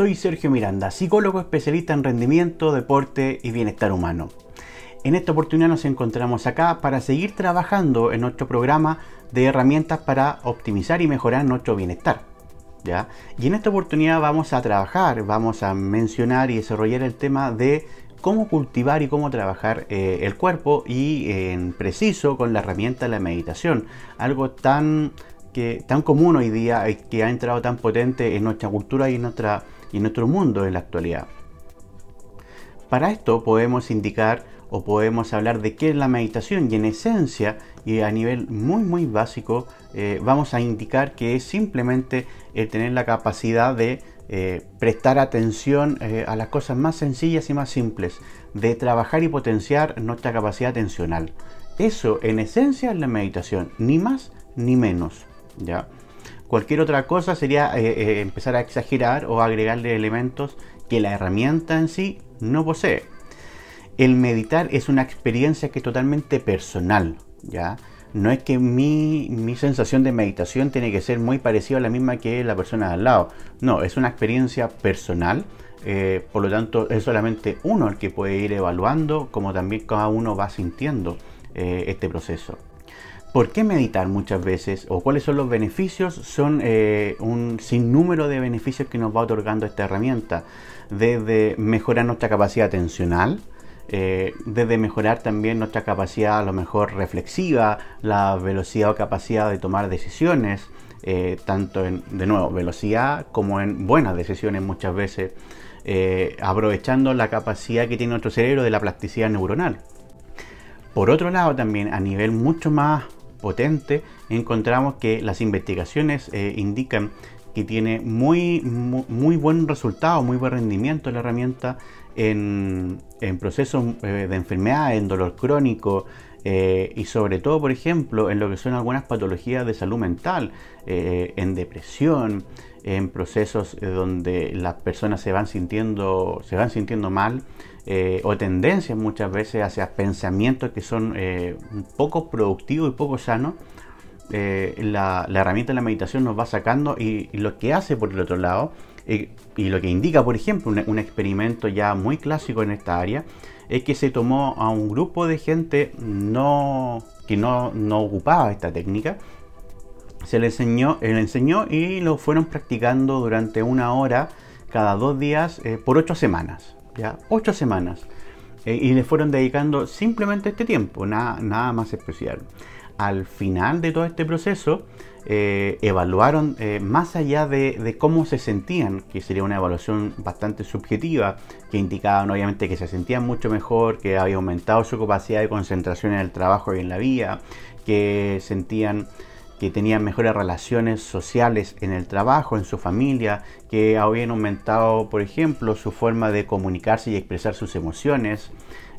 soy Sergio Miranda, psicólogo especialista en rendimiento, deporte y bienestar humano. En esta oportunidad nos encontramos acá para seguir trabajando en nuestro programa de herramientas para optimizar y mejorar nuestro bienestar. ¿ya? Y en esta oportunidad vamos a trabajar, vamos a mencionar y desarrollar el tema de cómo cultivar y cómo trabajar eh, el cuerpo y en preciso con la herramienta de la meditación. Algo tan que tan común hoy día que ha entrado tan potente en nuestra cultura y en, nuestra, y nuestro mundo en la actualidad. Para esto podemos indicar o podemos hablar de qué es la meditación y en esencia y a nivel muy muy básico eh, vamos a indicar que es simplemente el tener la capacidad de eh, prestar atención eh, a las cosas más sencillas y más simples, de trabajar y potenciar nuestra capacidad atencional. Eso en esencia es la meditación, ni más ni menos. ¿ya? Cualquier otra cosa sería eh, eh, empezar a exagerar o agregarle elementos que la herramienta en sí no posee. El meditar es una experiencia que es totalmente personal, ¿ya? No es que mi, sensación de meditación tiene que ser muy parecida a la misma que la persona al lado. No, es una experiencia personal. Eh, por lo tanto, es solamente uno el que puede ir evaluando, como también cada uno va sintiendo este proceso. ¿Por qué meditar muchas veces? ¿O cuáles son los beneficios? Son eh, un sinnúmero de beneficios que nos va otorgando esta herramienta. Desde mejorar nuestra capacidad atencional, eh, desde mejorar también nuestra capacidad a lo mejor reflexiva, la velocidad o capacidad de tomar decisiones, eh, tanto en, de nuevo, velocidad como en buenas decisiones muchas veces, aprovechando la capacidad que tiene nuestro cerebro de la plasticidad neuronal. Por otro lado, también a nivel mucho más potente, encontramos que las investigaciones eh, indican que tiene muy, muy, buen resultado, muy buen rendimiento la herramienta en, procesos eh, de enfermedad, en dolor crónico eh, y sobre todo, por ejemplo, en lo que son algunas patologías de salud mental, en depresión, en procesos donde las personas se van sintiendo, se van sintiendo mal eh, o tendencias muchas veces hacia pensamientos que son eh, poco productivos y poco sanos, eh, la, herramienta de la meditación nos va sacando y, lo que hace por el otro lado, y lo que indica, por ejemplo, un, experimento ya muy clásico en esta área, es que se tomó a un grupo de gente no, que no, no ocupaba esta técnica, se le enseñó, le enseñó y lo fueron practicando durante una hora cada dos días por ocho semanas ya ocho semanas. Eh, y le fueron dedicando simplemente este tiempo, nada, nada más especial. Al final de todo este proceso, eh, evaluaron eh, más allá de, cómo se sentían, que sería una evaluación bastante subjetiva, que indicaban obviamente que se sentían mucho mejor, que había aumentado su capacidad de concentración en el trabajo y en la vida, que sentían que tenían mejores relaciones sociales en el trabajo, en su familia, que habían aumentado, por ejemplo, su forma de comunicarse y expresar sus emociones,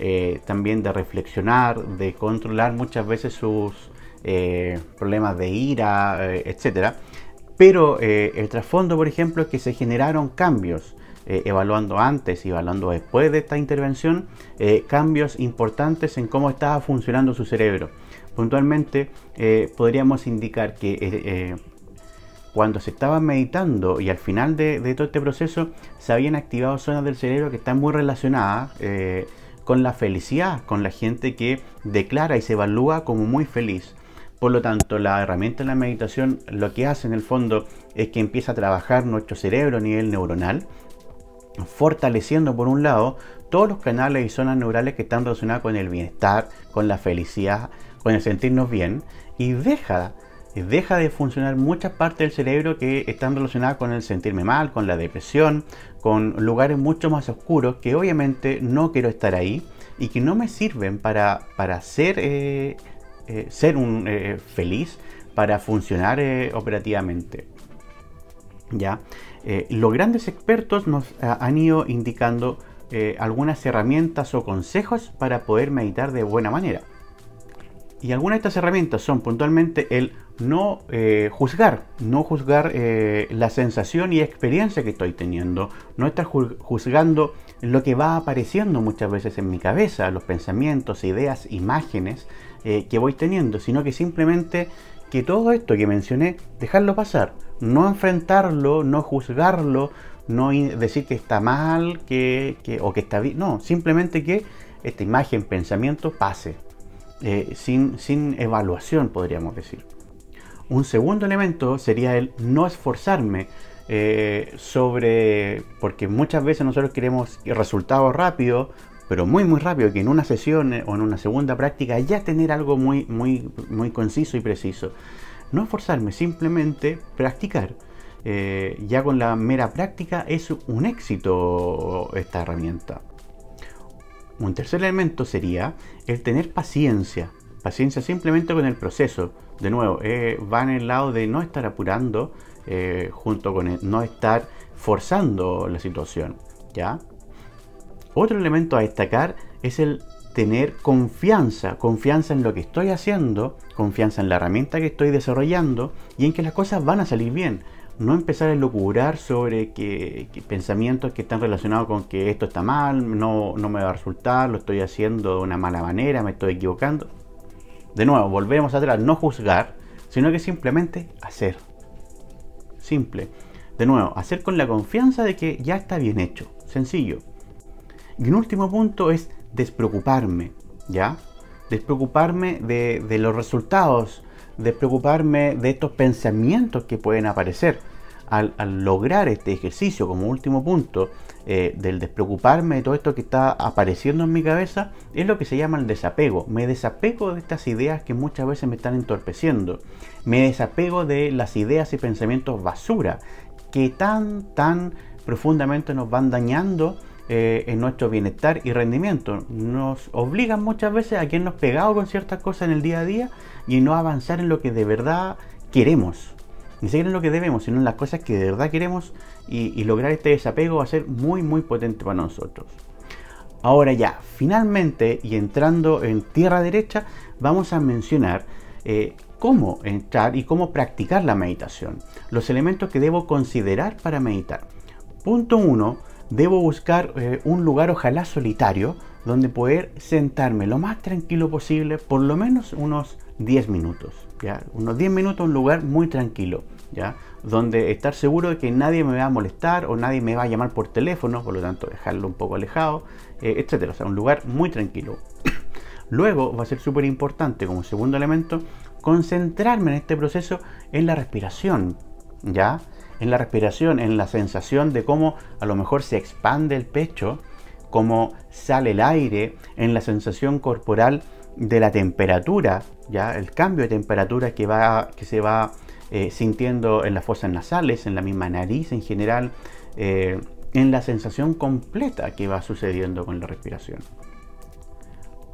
eh, también de reflexionar, de controlar muchas veces sus eh, problemas de ira, eh, etc. Pero el trasfondo, por ejemplo, es que se generaron cambios. evaluando antes y evaluando después de esta intervención, cambios importantes en cómo estaba funcionando su cerebro Puntualmente eh, podríamos indicar que eh, eh, cuando se estaba meditando y al final de, todo este proceso se habían activado zonas del cerebro que están muy relacionadas con la felicidad, con la gente que declara y se evalúa como muy feliz. Por lo tanto, la herramienta de la meditación lo que hace en el fondo es que empieza a trabajar nuestro cerebro a nivel neuronal, fortaleciendo por un lado todos los canales y zonas neurales que están relacionados con el bienestar, con la felicidad, con el sentirnos bien y deja, deja de funcionar muchas partes del cerebro que están relacionadas con el sentirme mal, con la depresión, con lugares mucho más oscuros que obviamente no quiero estar ahí y que no me sirven para, para ser, eh, eh, ser un eh, feliz, para funcionar operativamente. ¿Ya? los grandes expertos nos han ido indicando algunas herramientas o consejos para poder meditar de buena manera. Y algunas de estas herramientas son puntualmente el no eh, juzgar, no juzgar eh, la sensación y experiencia que estoy teniendo, no estar juzgando lo que va apareciendo muchas veces en mi cabeza, los pensamientos, ideas, imágenes eh, que voy teniendo, sino que simplemente que todo esto que mencioné, dejarlo pasar, no enfrentarlo, no juzgarlo, no decir que está mal que, o que está bien, no, simplemente que esta imagen, pensamiento pase, eh, sin, sin evaluación podríamos decir. Un segundo elemento sería el no esforzarme eh, sobre, porque muchas veces nosotros queremos resultados rápidos, pero muy muy rápido, que en una sesión o en una segunda práctica ya tener algo muy, muy, muy conciso y preciso. No esforzarme, simplemente practicar. Eh, ya con la mera práctica es un éxito esta herramienta. Un tercer elemento sería el tener paciencia. Paciencia simplemente con el proceso. De nuevo, eh, va en el lado de no estar apurando, eh, junto con el no estar forzando la situación. ¿ya? Otro elemento a destacar es el tener confianza, confianza en lo que estoy haciendo, confianza en la herramienta que estoy desarrollando y en que las cosas van a salir bien. No empezar a locurar sobre que, pensamientos que están relacionados con que esto está mal, no, no me va a resultar, lo estoy haciendo de una mala manera, me estoy equivocando. De nuevo, volvemos atrás, no juzgar, sino que simplemente hacer. Simple. De nuevo, hacer con la confianza de que ya está bien hecho. Sencillo. Y un último punto es despreocuparme, ¿ya? Despreocuparme de, de los resultados, despreocuparme de estos pensamientos que pueden aparecer. Al, lograr este ejercicio como último punto eh, del despreocuparme de todo esto que está apareciendo en mi cabeza, es lo que se llama el desapego. Me desapego de estas ideas que muchas veces me están entorpeciendo. Me desapego de las ideas y pensamientos basura que tan, tan profundamente nos van dañando eh, en nuestro bienestar y rendimiento. Nos obligan muchas veces a quedarnos pegados con ciertas cosas en el día a día y no avanzar en lo que de verdad queremos. Ni siquiera en lo que debemos, sino en las cosas que de verdad queremos y, lograr este desapego va a ser muy muy potente para nosotros. Ahora ya, finalmente y entrando en tierra derecha, vamos a mencionar eh, cómo entrar y cómo practicar la meditación. Los elementos que debo considerar para meditar. Punto 1 debo buscar eh, un lugar ojalá solitario donde poder sentarme lo más tranquilo posible, por lo menos unos 10 minutos. ¿ya? Unos 10 minutos un lugar muy tranquilo, ¿ya? donde estar seguro de que nadie me va a molestar o nadie me va a llamar por teléfono, por lo tanto dejarlo un poco alejado, eh, etcétera. O sea, un lugar muy tranquilo. Luego va a ser súper importante como segundo elemento concentrarme en este proceso en la respiración, ¿ya? En la respiración, en la sensación de cómo a lo mejor se expande el pecho, cómo sale el aire, en la sensación corporal de la temperatura, ya el cambio de temperatura que, va, que se va eh, sintiendo en las fosas nasales, en la misma nariz en general, eh, en la sensación completa que va sucediendo con la respiración.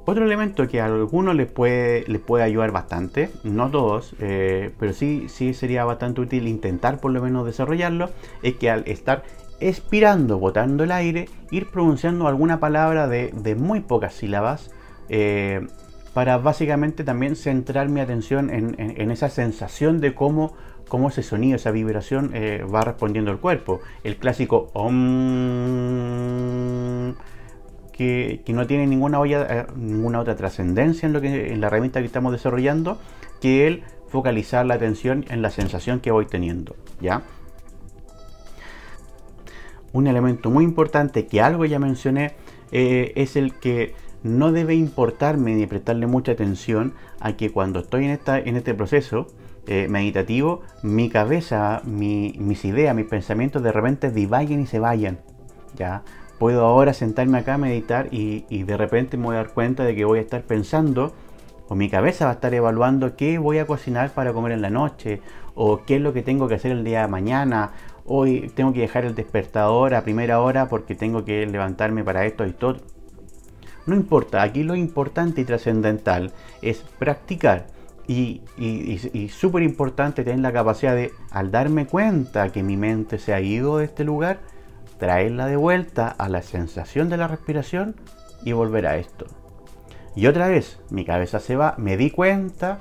Otro elemento que a algunos les puede, les puede ayudar bastante, no todos, eh, pero sí, sí sería bastante útil intentar por lo menos desarrollarlo, es que al estar expirando, botando el aire, ir pronunciando alguna palabra de, muy pocas sílabas, eh, para básicamente también centrar mi atención en, esa sensación de cómo, cómo, ese sonido, esa vibración eh, va respondiendo el cuerpo. El clásico om que, no tiene ninguna, eh, ninguna otra trascendencia en, lo que, en la herramienta que estamos desarrollando que el focalizar la atención en la sensación que voy teniendo. ¿ya? Un elemento muy importante que algo ya mencioné eh, es el que no debe importarme ni prestarle mucha atención a que cuando estoy en este proceso eh, meditativo, mi cabeza, mis ideas, mis pensamientos de repente divaguen y se vayan. ¿ya? Puedo ahora sentarme acá a meditar y, de repente me voy a dar cuenta de que voy a estar pensando o mi cabeza va a estar evaluando qué voy a cocinar para comer en la noche o qué es lo que tengo que hacer el día de mañana. Hoy tengo que dejar el despertador a primera hora porque tengo que levantarme para esto y todo. No importa, aquí lo importante y trascendental es practicar y, y súper importante tener la capacidad de, al darme cuenta que mi mente se ha ido de este lugar, traerla de vuelta a la sensación de la respiración y volver a esto. Y otra vez, mi cabeza se va, me di cuenta,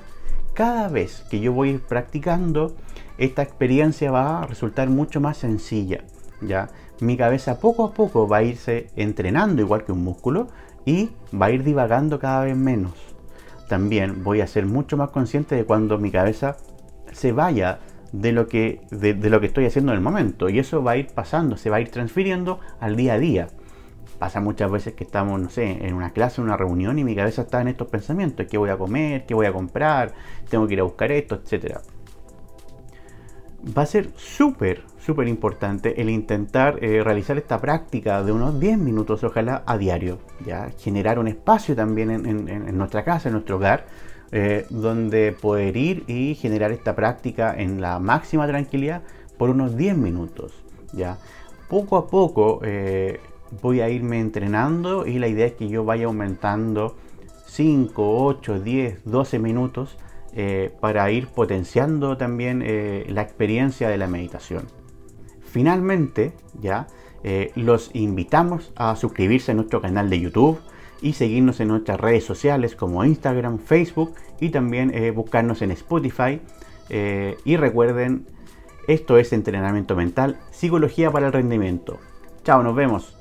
cada vez que yo voy practicando, esta experiencia va a resultar mucho más sencilla. ¿ya? Mi cabeza poco a poco va a irse entrenando igual que un músculo y va a ir divagando cada vez menos. también voy a ser mucho más consciente de cuando mi cabeza se vaya de lo que, de, lo que estoy haciendo en el momento. Y eso va a ir pasando, se va a ir transfiriendo al día a día. Pasa muchas veces que estamos, no sé, en una clase, en una reunión y mi cabeza está en estos pensamientos. ¿Qué voy a comer? ¿Qué voy a comprar? Tengo que ir a buscar esto, etcétera va a ser súper, súper importante el intentar eh, realizar esta práctica de unos 10 minutos, ojalá, a diario. ¿ya? Generar un espacio también en, nuestra casa, en nuestro hogar, eh, donde poder ir y generar esta práctica en la máxima tranquilidad por unos 10 minutos. ¿ya? Poco a poco eh, voy a irme entrenando y la idea es que yo vaya aumentando 5, 8, 10, 12 minutos eh, para ir potenciando también la experiencia de la meditación. Finalmente, ya los invitamos a suscribirse a nuestro canal de YouTube y seguirnos en nuestras redes sociales como Instagram, Facebook y también buscarnos en Spotify. y recuerden, esto es entrenamiento mental, psicología para el rendimiento. Chao, nos vemos.